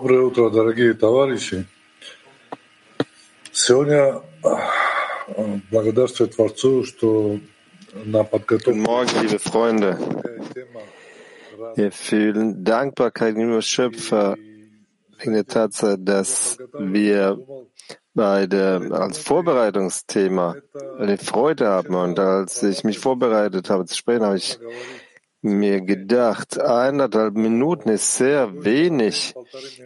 Доброе утро, дорогие товарищи. Сегодня благодарствую Творцу, что на подготовку... Guten Morgen, liebe Freunde. Wir fühlen Dankbarkeit gegenüber Schöpfer wegen der Tatsache, dass wir bei der, als Vorbereitungsthema eine Freude haben. Und als ich mich vorbereitet habe zu sprechen, habe ich mir gedacht, eineinhalb Minuten ist sehr wenig,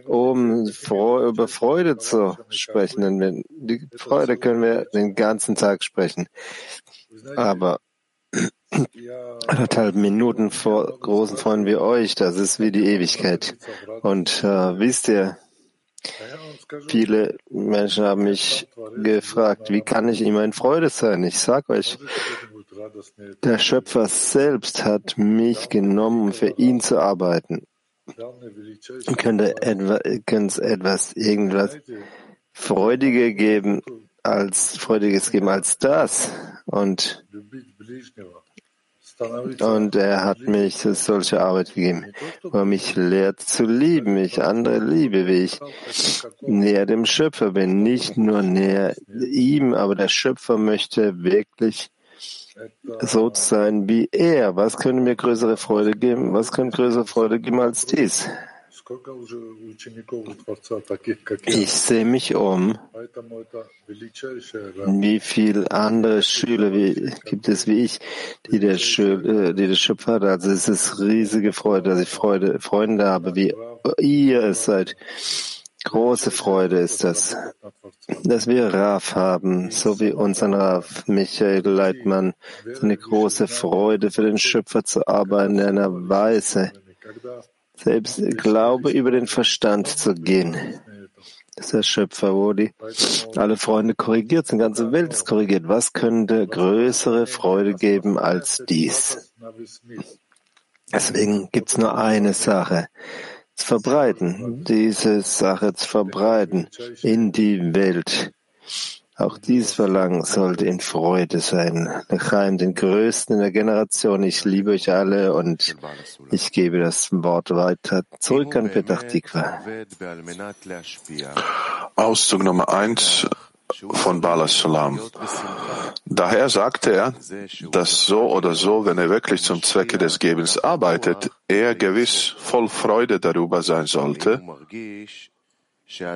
um über Freude zu sprechen. Denn die Freude können wir den ganzen Tag sprechen. Aber anderthalb Minuten vor großen Freunden wie euch, das ist wie die Ewigkeit. Und äh, wisst ihr, Viele Menschen haben mich gefragt, wie kann ich ihm ein Freude sein? Ich sage euch, der Schöpfer selbst hat mich genommen, um für ihn zu arbeiten. Könnte es etwas, irgendwas Freudiger geben, als Freudiges geben als das? Und und er hat mich solche Arbeit gegeben, wo er mich lehrt zu lieben, mich andere liebe, wie ich näher dem Schöpfer bin, nicht nur näher ihm, aber der Schöpfer möchte wirklich so sein wie er. Was könnte mir größere Freude geben? Was könnte größere Freude geben als dies? Ich sehe mich um. Wie viele andere Schüler wie, gibt es wie ich, die der, Schö die der Schöpfer hat? Also es ist riesige Freude, dass ich Freude, Freunde habe, wie ihr es seid. Große Freude ist das, dass wir Raf haben, so wie unseren Raf Michael Leitmann, eine große Freude für den Schöpfer zu arbeiten in einer Weise, selbst Glaube über den Verstand zu gehen. Das ist der Schöpfer, wo die alle Freunde korrigiert die ganze Welt ist korrigiert. Was könnte größere Freude geben als dies? Deswegen gibt es nur eine Sache. Zu verbreiten, diese Sache zu verbreiten in die Welt. Auch dieses Verlangen sollte in Freude sein. Lechaim, den Größten in der Generation. Ich liebe euch alle und ich gebe das Wort weiter zurück an Petach Tikva. Auszug Nummer eins von Bala Salam. Daher sagte er, dass so oder so, wenn er wirklich zum Zwecke des Gebens arbeitet, er gewiss voll Freude darüber sein sollte,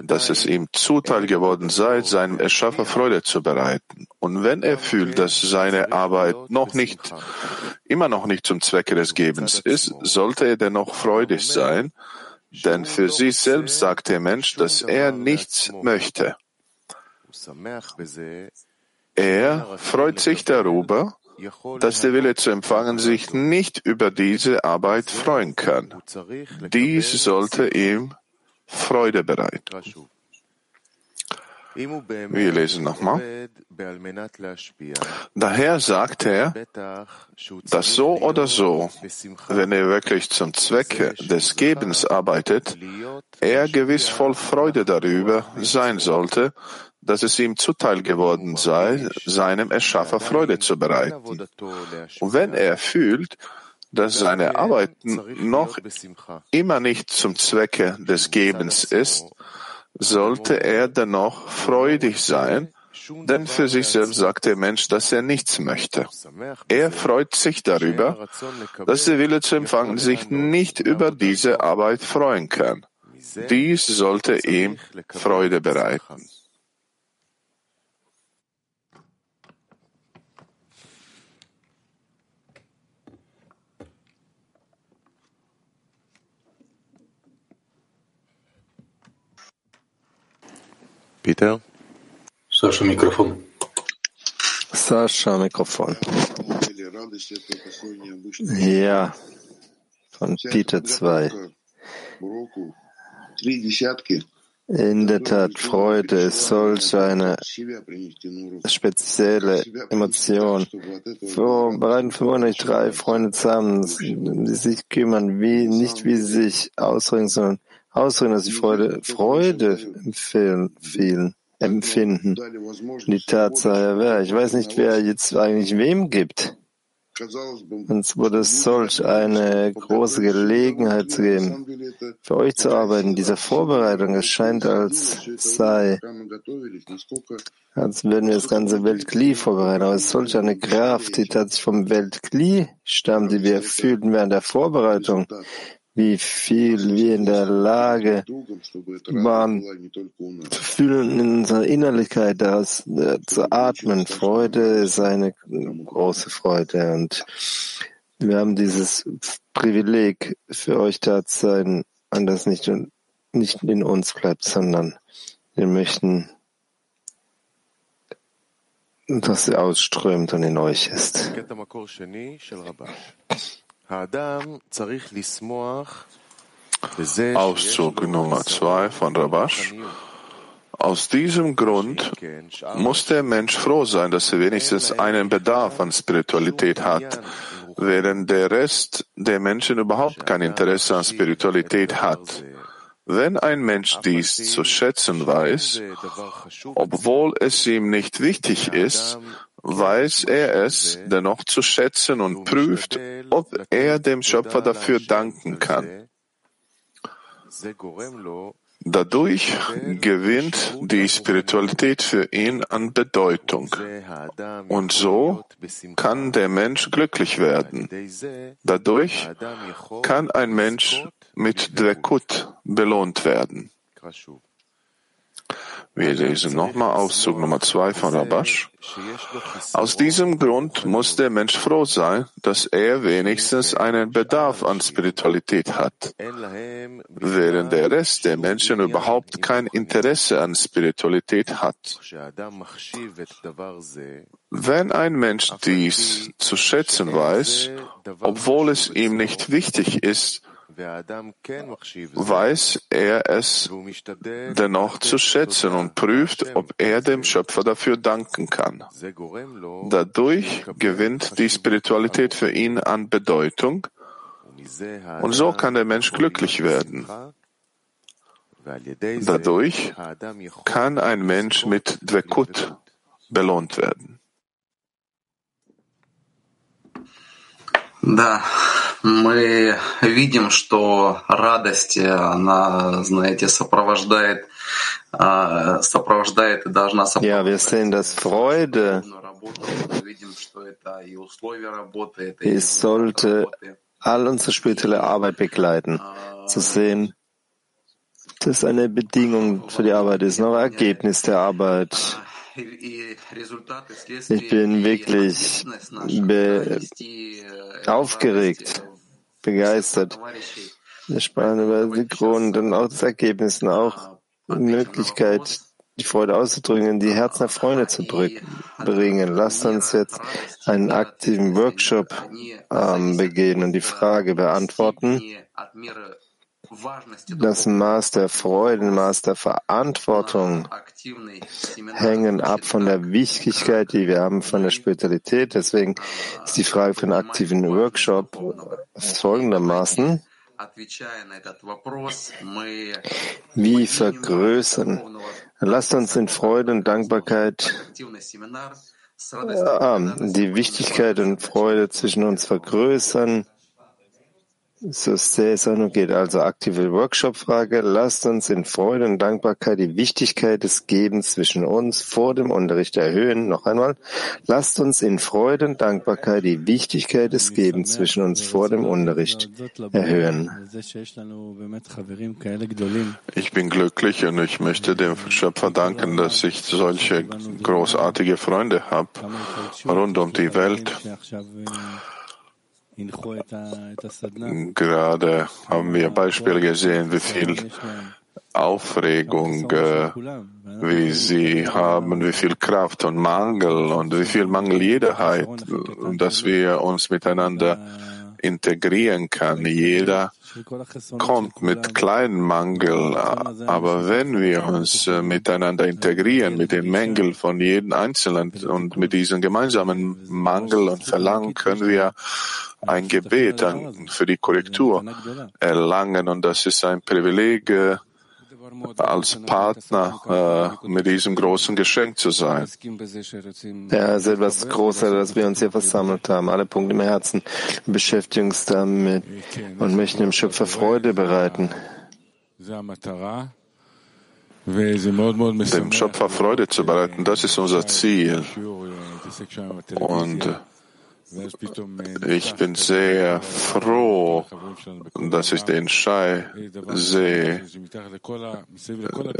dass es ihm zuteil geworden sei, seinem Erschaffer Freude zu bereiten. Und wenn er fühlt, dass seine Arbeit noch nicht, immer noch nicht zum Zwecke des Gebens ist, sollte er dennoch freudig sein, denn für sich selbst sagt der Mensch, dass er nichts möchte. Er freut sich darüber, dass der Wille zu empfangen sich nicht über diese Arbeit freuen kann. Dies sollte ihm Freude bereiten. Wir lesen nochmal. Daher sagt er, dass so oder so, wenn er wirklich zum Zwecke des Gebens arbeitet, er gewiss voll Freude darüber sein sollte, dass es ihm zuteil geworden sei, seinem Erschaffer Freude zu bereiten. Und wenn er fühlt, dass seine Arbeit noch immer nicht zum Zwecke des Gebens ist, sollte er dennoch freudig sein, denn für sich selbst sagt der Mensch, dass er nichts möchte. Er freut sich darüber, dass der Wille zu empfangen sich nicht über diese Arbeit freuen kann. Dies sollte ihm Freude bereiten. Peter? Sascha, Mikrofon. Sascha, Mikrofon. Ja, von Peter 2. In der Tat, Freude ist solch eine spezielle Emotion. So bereiten vermutlich drei Freunde zusammen, die sich kümmern, wie, nicht wie sie sich ausdrücken, sondern ausdrücken, dass sie Freude, Freude empfehlen, empfinden. Die Tatsache wäre, ich weiß nicht, wer jetzt eigentlich wem gibt. Uns wurde es solch eine große Gelegenheit zu geben, für euch zu arbeiten. Diese Vorbereitung, es scheint, als sei, als würden wir das ganze Weltkli vorbereiten. Aber es ist solch eine Kraft, die tatsächlich vom Weltkli stammt, die wir fühlten während der Vorbereitung wie viel wir in der Lage waren zu fühlen in unserer Innerlichkeit, das äh, zu atmen. Freude ist eine große Freude und wir haben dieses Privileg für euch da zu sein, an das nicht, nicht in uns bleibt, sondern wir möchten, dass sie ausströmt und in euch ist. Auszug Nummer zwei von Rabash. Aus diesem Grund muss der Mensch froh sein, dass er wenigstens einen Bedarf an Spiritualität hat, während der Rest der Menschen überhaupt kein Interesse an Spiritualität hat. Wenn ein Mensch dies zu schätzen weiß, obwohl es ihm nicht wichtig ist, weiß er es dennoch zu schätzen und prüft, ob er dem Schöpfer dafür danken kann. Dadurch gewinnt die Spiritualität für ihn an Bedeutung. Und so kann der Mensch glücklich werden. Dadurch kann ein Mensch mit Dvekut belohnt werden. Wir lesen nochmal Auszug Nummer zwei von Rabash. Aus diesem Grund muss der Mensch froh sein, dass er wenigstens einen Bedarf an Spiritualität hat, während der Rest der Menschen überhaupt kein Interesse an Spiritualität hat. Wenn ein Mensch dies zu schätzen weiß, obwohl es ihm nicht wichtig ist, weiß er es dennoch zu schätzen und prüft, ob er dem Schöpfer dafür danken kann. Dadurch gewinnt die Spiritualität für ihn an Bedeutung und so kann der Mensch glücklich werden. Dadurch kann ein Mensch mit Dvekut belohnt werden. Да, мы видим, что радость, она, знаете, сопровождает, сопровождает и должна Ja, wir sehen, dass Freude, es sollte all unsere spirituelle Arbeit begleiten. Zu sehen, dass eine Bedingung für die Arbeit ist, noch Ergebnis der Arbeit. Ich bin wirklich be aufgeregt, begeistert. Wir sprachen über den Grund und auch das Ergebnis und auch die Möglichkeit, die Freude auszudrücken, die Herzen der Freunde zu bringen. Lasst uns jetzt einen aktiven Workshop ähm, begehen und die Frage beantworten. Das Maß der Freude, das Maß der Verantwortung hängen ab von der Wichtigkeit, die wir haben von der Spiritualität. Deswegen ist die Frage für einen aktiven Workshop folgendermaßen. Wie vergrößern? Lasst uns in Freude und Dankbarkeit die Wichtigkeit und Freude zwischen uns vergrößern so sehr es auch nur geht. Also aktive Workshop-Frage. Lasst uns in Freude und Dankbarkeit die Wichtigkeit des Gebens zwischen uns vor dem Unterricht erhöhen. Noch einmal. Lasst uns in Freude und Dankbarkeit die Wichtigkeit des Gebens zwischen uns vor dem Unterricht erhöhen. Ich bin glücklich und ich möchte dem Schöpfer danken, dass ich solche großartige Freunde habe rund um die Welt. Gerade haben wir Beispiele gesehen, wie viel Aufregung, äh, wie sie haben, wie viel Kraft und Mangel und wie viel Mangel jeder hat, dass wir uns miteinander integrieren können. Jeder kommt mit kleinen Mangel, aber wenn wir uns miteinander integrieren, mit den Mängeln von jedem Einzelnen und mit diesem gemeinsamen Mangel und Verlangen, können wir ein Gebet für die Korrektur erlangen und das ist ein Privileg, äh, als Partner äh, mit diesem großen Geschenk zu sein. Ja, es ist etwas Großes, dass wir uns hier versammelt haben. Alle Punkte im Herzen beschäftigen uns damit und möchten dem Schöpfer Freude bereiten. Dem Schöpfer Freude zu bereiten, das ist unser Ziel. Und ich bin sehr froh, dass ich den Schei sehe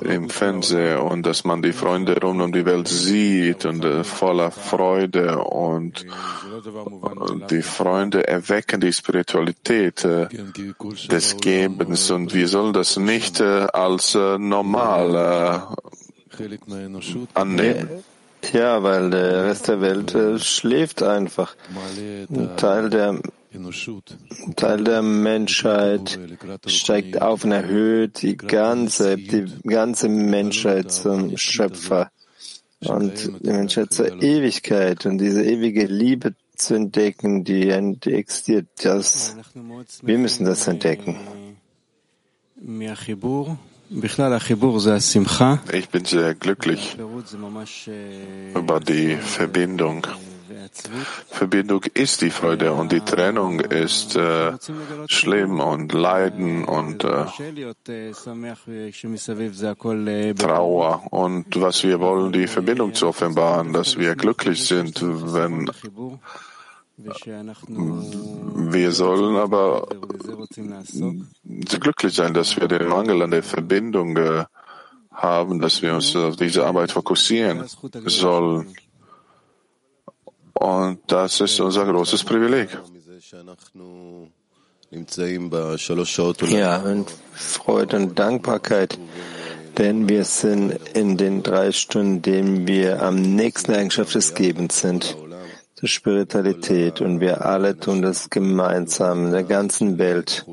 im Fernsehen und dass man die Freunde rund um die Welt sieht und äh, voller Freude und die Freunde erwecken die Spiritualität äh, des Gebens und wir sollen das nicht äh, als normal annehmen. Ja, weil der Rest der Welt äh, schläft einfach. Ein Teil der, Teil der Menschheit steigt auf und erhöht die ganze, die ganze Menschheit zum Schöpfer. Und die Menschheit zur Ewigkeit und diese ewige Liebe zu entdecken, die existiert, das, wir müssen das entdecken. Ich bin sehr glücklich über die Verbindung. Verbindung ist die Freude und die Trennung ist äh, schlimm und Leiden und äh, Trauer. Und was wir wollen, die Verbindung zu offenbaren, dass wir glücklich sind, wenn wir sollen aber glücklich sein, dass wir den Mangel an der Verbindung äh, haben, dass wir uns auf diese Arbeit fokussieren sollen. Und das ist unser großes Privileg. Ja, und Freude und Dankbarkeit, denn wir sind in den drei Stunden, in denen wir am nächsten Eigenschaft des Gebens sind zur Spiritualität und wir alle tun das gemeinsam in der ganzen Welt.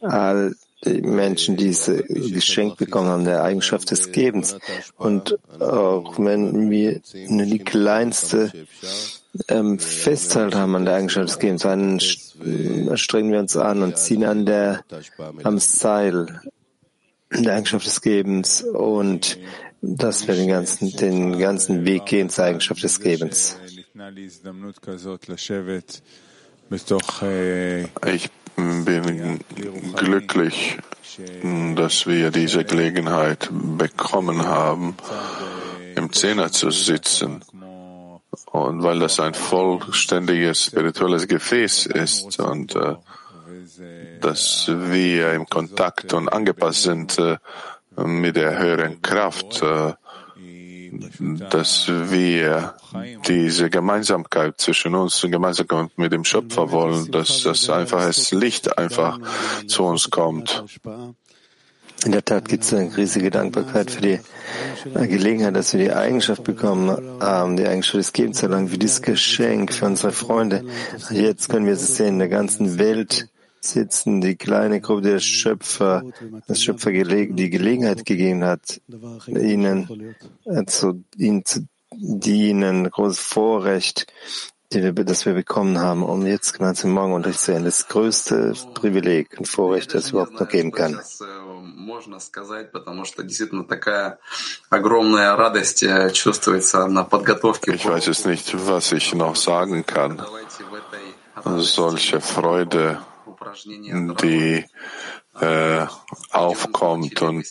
All die Menschen, die diese geschenkt bekommen haben, der Eigenschaft des Gebens. Und auch wenn wir nur die kleinste ähm, Festhalt haben an der Eigenschaft des Gebens, dann strengen wir uns an und ziehen an der, am Seil der Eigenschaft des Gebens und dass wir den ganzen, den ganzen Weg gehen zur Eigenschaft des Gebens. Ich bin glücklich, dass wir diese Gelegenheit bekommen haben, im Zehner zu sitzen. Und weil das ein vollständiges spirituelles Gefäß ist und äh, dass wir im Kontakt und angepasst sind äh, mit der höheren Kraft, äh, dass wir diese Gemeinsamkeit zwischen uns und Gemeinsamkeit mit dem Schöpfer wollen, dass das einfaches Licht einfach zu uns kommt. In der Tat gibt es eine riesige Dankbarkeit für die Gelegenheit, dass wir die Eigenschaft bekommen haben, die Eigenschaft des Gebens zu erlangen, für dieses Geschenk, für unsere Freunde. Jetzt können wir es sehen, in der ganzen Welt sitzen, die kleine Gruppe der Schöpfer, das Schöpfer die Gelegenheit gegeben hat, ihnen äh, zu, ihnen zu dienen, großes Vorrecht, die wir, das wir bekommen haben, um jetzt gemeinsam Morgenunterricht zu sein. Das größte Privileg und Vorrecht, das es überhaupt noch geben kann. можно сказать, потому что действительно такая огромная радость чувствуется на подготовке. Ich weiß es nicht, was ich noch sagen kann. Solche Freude, die äh, aufkommt und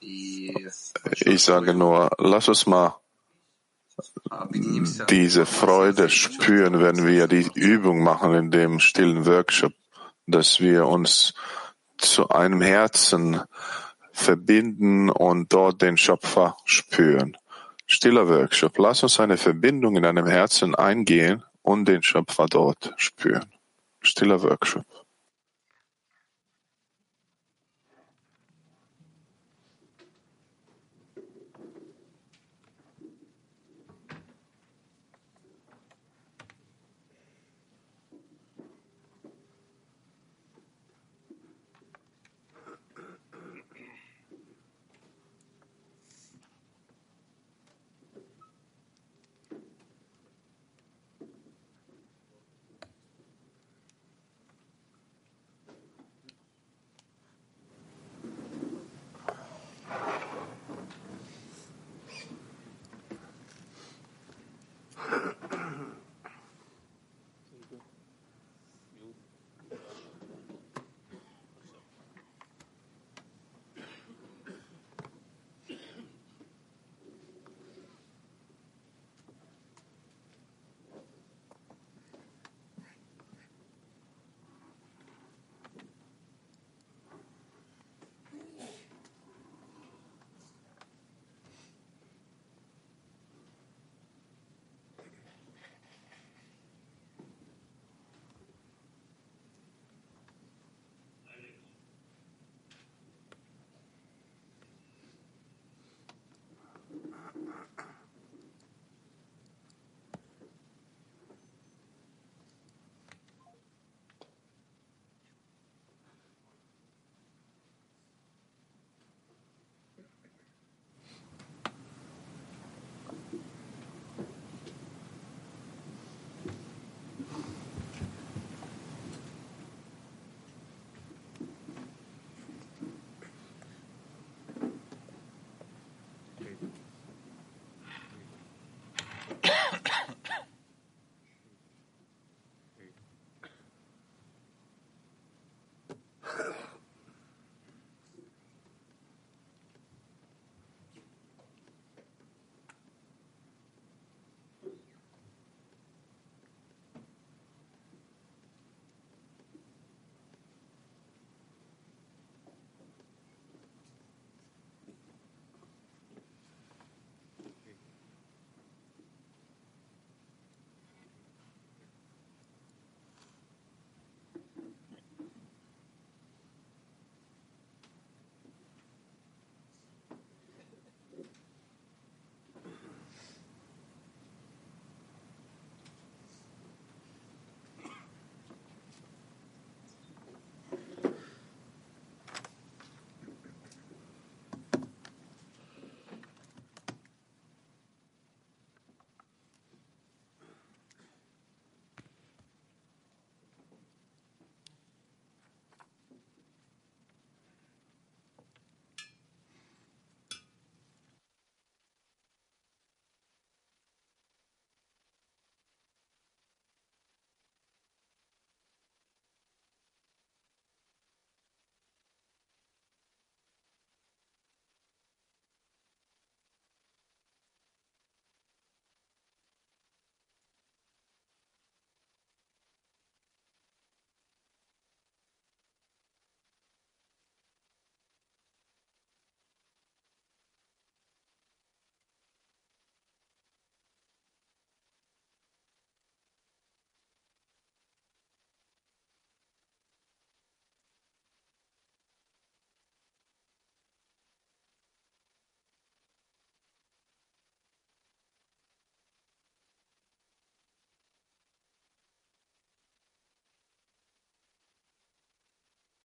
ich sage nur, lass uns mal diese Freude spüren, wenn wir die Übung machen in dem stillen Workshop, dass wir uns zu einem Herzen verbinden und dort den Schöpfer spüren. Stiller Workshop. Lass uns eine Verbindung in einem Herzen eingehen und den Schöpfer dort spüren. Stiller Workshop.